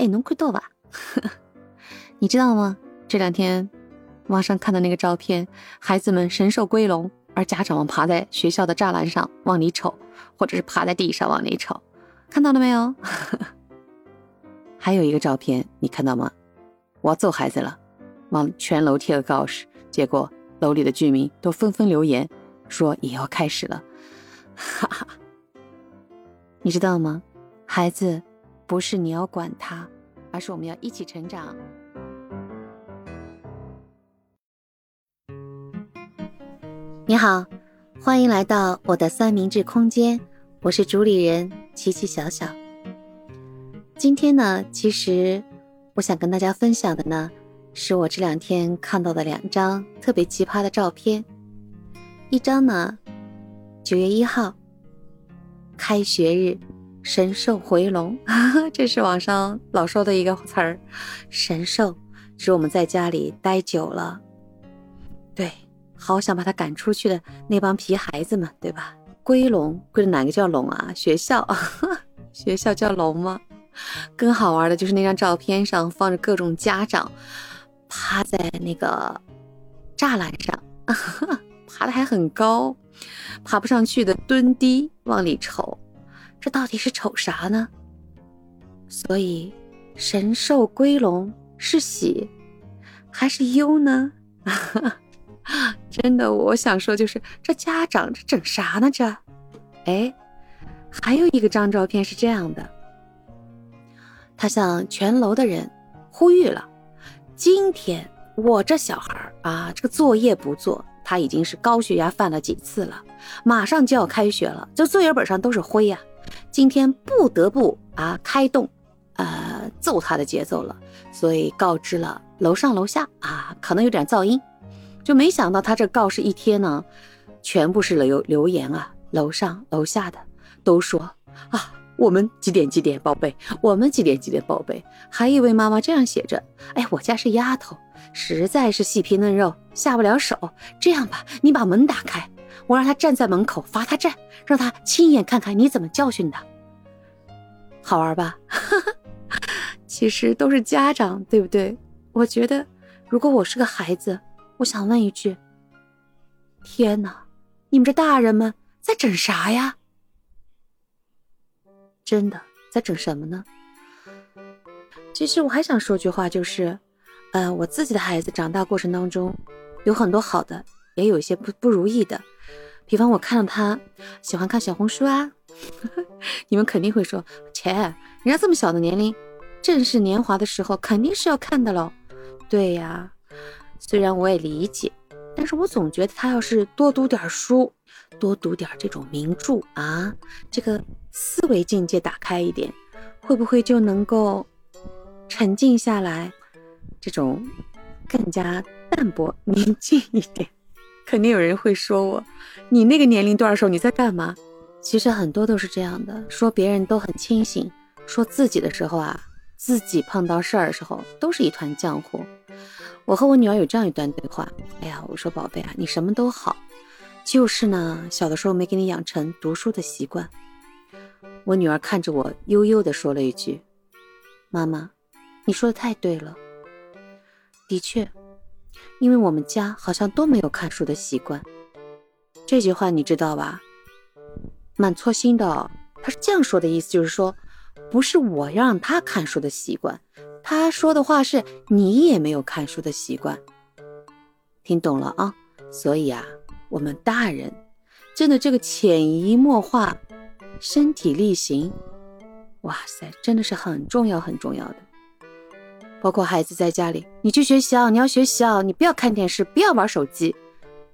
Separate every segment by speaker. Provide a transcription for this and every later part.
Speaker 1: 哎，能快到吧？你知道吗？这两天网上看的那个照片，孩子们神兽归笼，而家长们爬在学校的栅栏上往里瞅，或者是趴在地上往里瞅，看到了没有？还有一个照片，你看到吗？我要揍孩子了，往全楼贴了告示，结果楼里的居民都纷纷留言说也要开始了。哈哈，你知道吗？孩子不是你要管他，而是我们要一起成长。你好，欢迎来到我的三明治空间，我是主理人琪琪小小。今天呢，其实我想跟大家分享的呢，是我这两天看到的两张特别奇葩的照片。一张呢，九月一号，开学日，神兽回笼，这是网上老说的一个词儿。神兽指我们在家里待久了，对，好想把他赶出去的那帮皮孩子们，对吧？归笼，归的哪个叫笼啊？学校，学校叫笼吗？更好玩的就是那张照片上放着各种家长趴在那个栅栏上，爬的还很高，爬不上去的蹲低往里瞅，这到底是瞅啥呢？所以神兽归笼是喜还是忧呢？真的，我想说就是这家长这整啥呢？这，哎，还有一个张照片是这样的。他向全楼的人呼吁了：今天我这小孩啊，这个作业不做，他已经是高血压犯了几次了。马上就要开学了，这作业本上都是灰呀。今天不得不啊开动，呃揍他的节奏了。所以告知了楼上楼下啊，可能有点噪音。就没想到他这告示一贴呢，全部是留留言啊，楼上楼下的都说啊。我们几点几点，宝贝？我们几点几点，宝贝？还一位妈妈这样写着：“哎，我家是丫头，实在是细皮嫩肉，下不了手。这样吧，你把门打开，我让他站在门口罚他站，让他亲眼看看你怎么教训的。好玩吧？其实都是家长，对不对？我觉得，如果我是个孩子，我想问一句：天哪，你们这大人们在整啥呀？”真的在整什么呢？其实我还想说句话，就是，呃，我自己的孩子长大过程当中，有很多好的，也有一些不不如意的。比方我看到他喜欢看小红书啊，你们肯定会说，切，人家这么小的年龄，正是年华的时候，肯定是要看的喽。对呀，虽然我也理解，但是我总觉得他要是多读点书。多读点这种名著啊，这个思维境界打开一点，会不会就能够沉静下来？这种更加淡泊宁静一点。肯定有人会说我，你那个年龄段的时候你在干嘛？其实很多都是这样的，说别人都很清醒，说自己的时候啊，自己碰到事儿的时候都是一团浆糊。我和我女儿有这样一段对话，哎呀，我说宝贝啊，你什么都好。就是呢，小的时候没给你养成读书的习惯。我女儿看着我，悠悠地说了一句：“妈妈，你说的太对了。的确，因为我们家好像都没有看书的习惯。”这句话你知道吧？蛮戳心的。他是这样说的意思，就是说，不是我让他看书的习惯，他说的话是你也没有看书的习惯。听懂了啊？所以啊。我们大人真的这个潜移默化、身体力行，哇塞，真的是很重要很重要的。包括孩子在家里，你去学校，你要学习，你不要看电视，不要玩手机。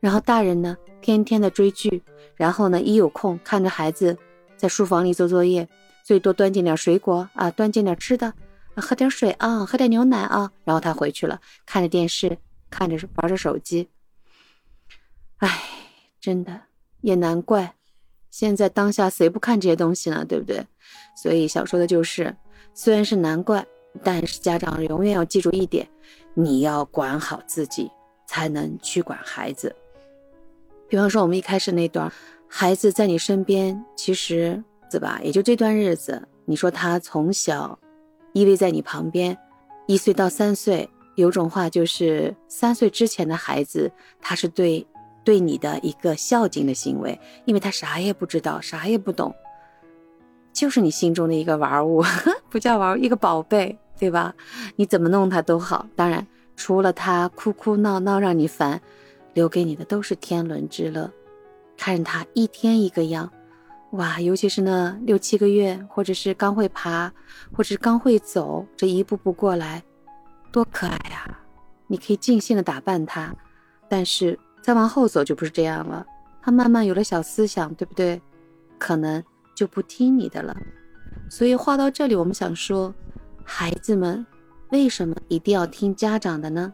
Speaker 1: 然后大人呢，天天的追剧，然后呢，一有空看着孩子在书房里做作业，最多端进点水果啊，端进点吃的，喝点水啊，喝点牛奶啊，然后他回去了，看着电视，看着玩着手机。唉，真的也难怪，现在当下谁不看这些东西呢？对不对？所以想说的就是，虽然是难怪，但是家长永远要记住一点：你要管好自己，才能去管孩子。比方说，我们一开始那段，孩子在你身边，其实对吧？也就这段日子，你说他从小依偎在你旁边。一岁到三岁，有种话就是三岁之前的孩子，他是对对你的一个孝敬的行为，因为他啥也不知道，啥也不懂，就是你心中的一个玩物，不叫玩物，一个宝贝，对吧？你怎么弄他都好。当然，除了他哭哭闹闹让你烦，留给你的都是天伦之乐。看着他一天一个样。哇，尤其是那六七个月，或者是刚会爬，或者是刚会走，这一步步过来，多可爱呀！你可以尽兴的打扮他，但是再往后走就不是这样了。他慢慢有了小思想，对不对？可能就不听你的了。所以话到这里，我们想说，孩子们为什么一定要听家长的呢？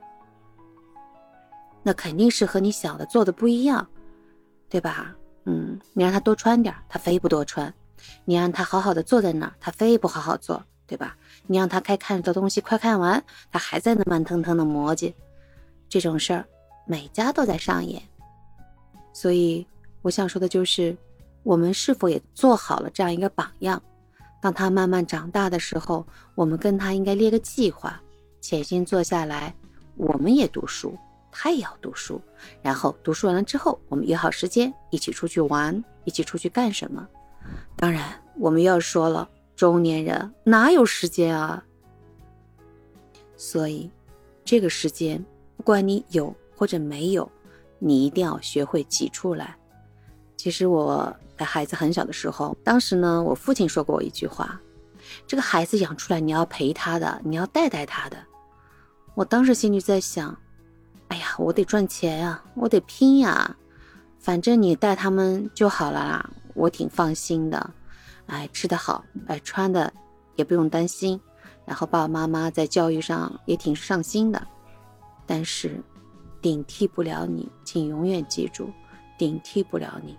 Speaker 1: 那肯定是和你想的做的不一样，对吧？嗯，你让他多穿点，他非不多穿；你让他好好的坐在那儿，他非不好好坐，对吧？你让他该看的东西快看完，他还在那慢腾腾的磨叽。这种事儿每家都在上演。所以我想说的就是，我们是否也做好了这样一个榜样？当他慢慢长大的时候，我们跟他应该列个计划，潜心坐下来，我们也读书。他也要读书，然后读书完了之后，我们约好时间一起出去玩，一起出去干什么？当然，我们要说了，中年人哪有时间啊？所以，这个时间，不管你有或者没有，你一定要学会挤出来。其实我在孩子很小的时候，当时呢，我父亲说过我一句话：这个孩子养出来，你要陪他的，你要带带他的。我当时心里在想。哎呀，我得赚钱呀，我得拼呀，反正你带他们就好了啦，我挺放心的。哎，吃得好，哎，穿的也不用担心，然后爸爸妈妈在教育上也挺上心的。但是，顶替不了你，请永远记住，顶替不了你。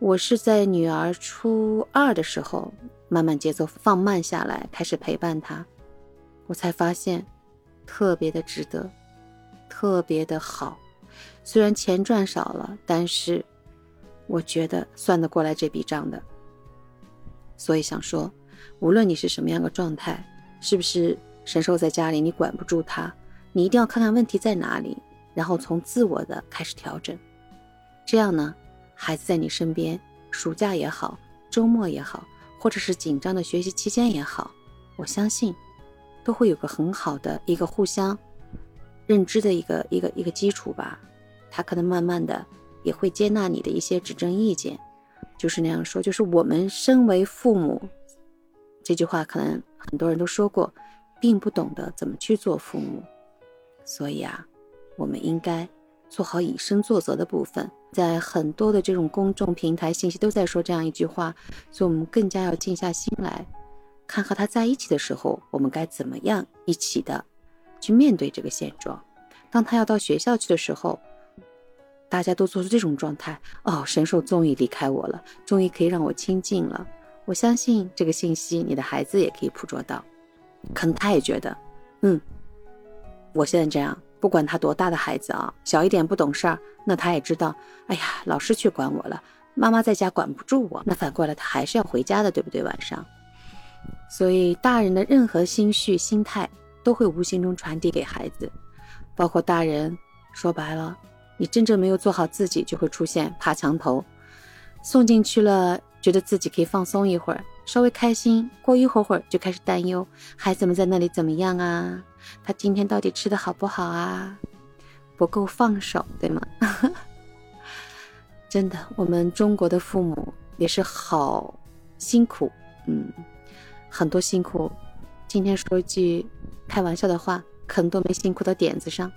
Speaker 1: 我是在女儿初二的时候，慢慢节奏放慢下来，开始陪伴她，我才发现，特别的值得。特别的好，虽然钱赚少了，但是我觉得算得过来这笔账的。所以想说，无论你是什么样的状态，是不是神兽在家里你管不住他，你一定要看看问题在哪里，然后从自我的开始调整。这样呢，孩子在你身边，暑假也好，周末也好，或者是紧张的学习期间也好，我相信都会有个很好的一个互相。认知的一个一个一个基础吧，他可能慢慢的也会接纳你的一些指正意见，就是那样说，就是我们身为父母，这句话可能很多人都说过，并不懂得怎么去做父母，所以啊，我们应该做好以身作则的部分，在很多的这种公众平台信息都在说这样一句话，所以我们更加要静下心来看和他在一起的时候，我们该怎么样一起的。去面对这个现状。当他要到学校去的时候，大家都做出这种状态。哦，神兽终于离开我了，终于可以让我清静了。我相信这个信息，你的孩子也可以捕捉到。可能他也觉得，嗯，我现在这样，不管他多大的孩子啊，小一点不懂事儿，那他也知道，哎呀，老师去管我了，妈妈在家管不住我。那反过来，他还是要回家的，对不对？晚上，所以大人的任何心绪、心态。都会无形中传递给孩子，包括大人。说白了，你真正没有做好自己，就会出现爬墙头。送进去了，觉得自己可以放松一会儿，稍微开心，过一会儿会儿就开始担忧，孩子们在那里怎么样啊？他今天到底吃的好不好啊？不够放手，对吗？真的，我们中国的父母也是好辛苦，嗯，很多辛苦。今天说一句。开玩笑的话，可能都没辛苦到点子上。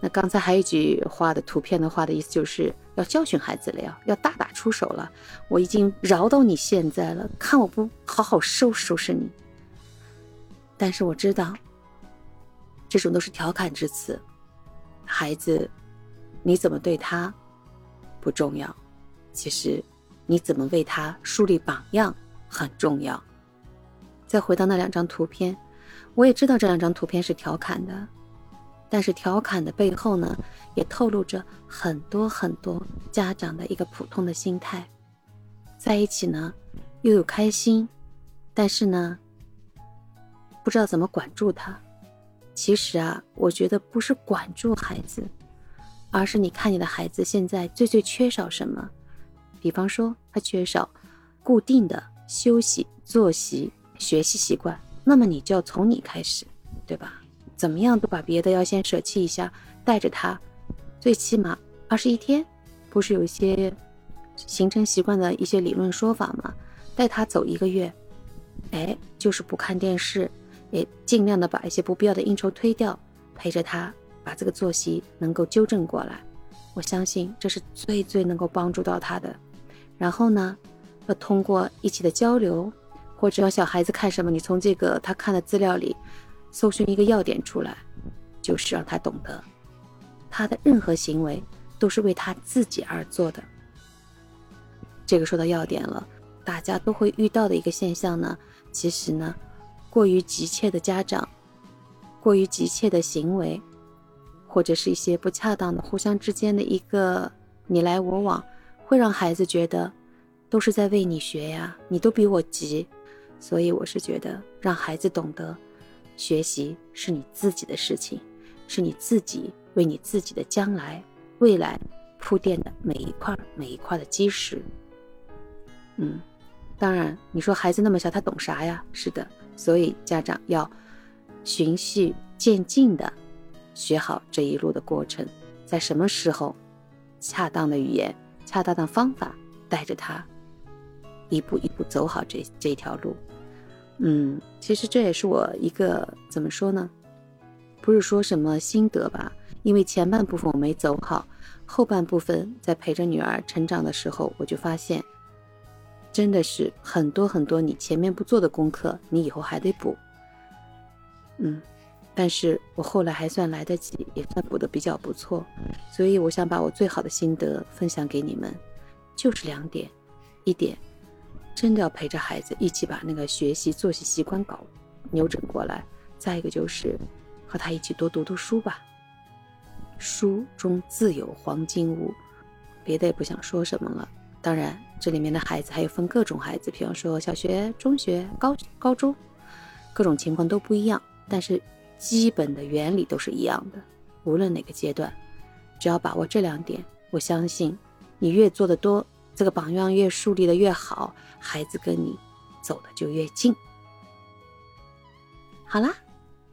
Speaker 1: 那刚才还有一句话的图片的话的意思，就是要教训孩子了，要要大打出手了。我已经饶到你现在了，看我不好好收拾收拾你。但是我知道，这种都是调侃之词。孩子，你怎么对他不重要，其实你怎么为他树立榜样很重要。再回到那两张图片，我也知道这两张图片是调侃的，但是调侃的背后呢，也透露着很多很多家长的一个普通的心态。在一起呢，又有开心，但是呢，不知道怎么管住他。其实啊，我觉得不是管住孩子，而是你看你的孩子现在最最缺少什么。比方说，他缺少固定的休息、作息、学习习惯，那么你就要从你开始，对吧？怎么样都把别的要先舍弃一下，带着他，最起码二十一天，不是有一些形成习惯的一些理论说法吗？带他走一个月，哎，就是不看电视。也尽量的把一些不必要的应酬推掉，陪着他把这个作息能够纠正过来。我相信这是最最能够帮助到他的。然后呢，要通过一起的交流，或者让小孩子看什么，你从这个他看的资料里搜寻一个要点出来，就是让他懂得，他的任何行为都是为他自己而做的。这个说到要点了，大家都会遇到的一个现象呢，其实呢。过于急切的家长，过于急切的行为，或者是一些不恰当的互相之间的一个你来我往，会让孩子觉得都是在为你学呀，你都比我急。所以我是觉得，让孩子懂得学习是你自己的事情，是你自己为你自己的将来未来铺垫的每一块每一块的基石。嗯，当然你说孩子那么小，他懂啥呀？是的。所以家长要循序渐进的学好这一路的过程，在什么时候，恰当的语言、恰当的方法，带着他一步一步走好这这条路。嗯，其实这也是我一个怎么说呢？不是说什么心得吧，因为前半部分我没走好，后半部分在陪着女儿成长的时候，我就发现。真的是很多很多，你前面不做的功课，你以后还得补。嗯，但是我后来还算来得及，也算补的比较不错，所以我想把我最好的心得分享给你们，就是两点：一点，真的要陪着孩子一起把那个学习作息习惯搞扭转过来；再一个就是和他一起多读读书吧，书中自有黄金屋。别的也不想说什么了。当然，这里面的孩子还有分各种孩子，比方说小学、中学、高高中，各种情况都不一样，但是基本的原理都是一样的。无论哪个阶段，只要把握这两点，我相信你越做的多，这个榜样越树立的越好，孩子跟你走的就越近。好啦，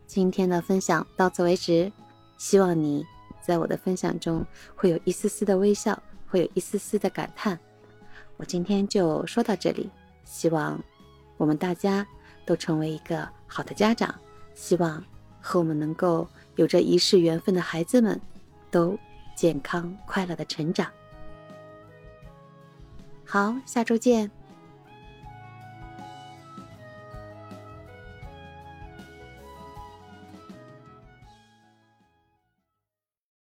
Speaker 1: 今天的分享到此为止，希望你在我的分享中会有一丝丝的微笑，会有一丝丝的感叹。我今天就说到这里，希望我们大家都成为一个好的家长，希望和我们能够有着一世缘分的孩子们都健康快乐的成长。好，下周见。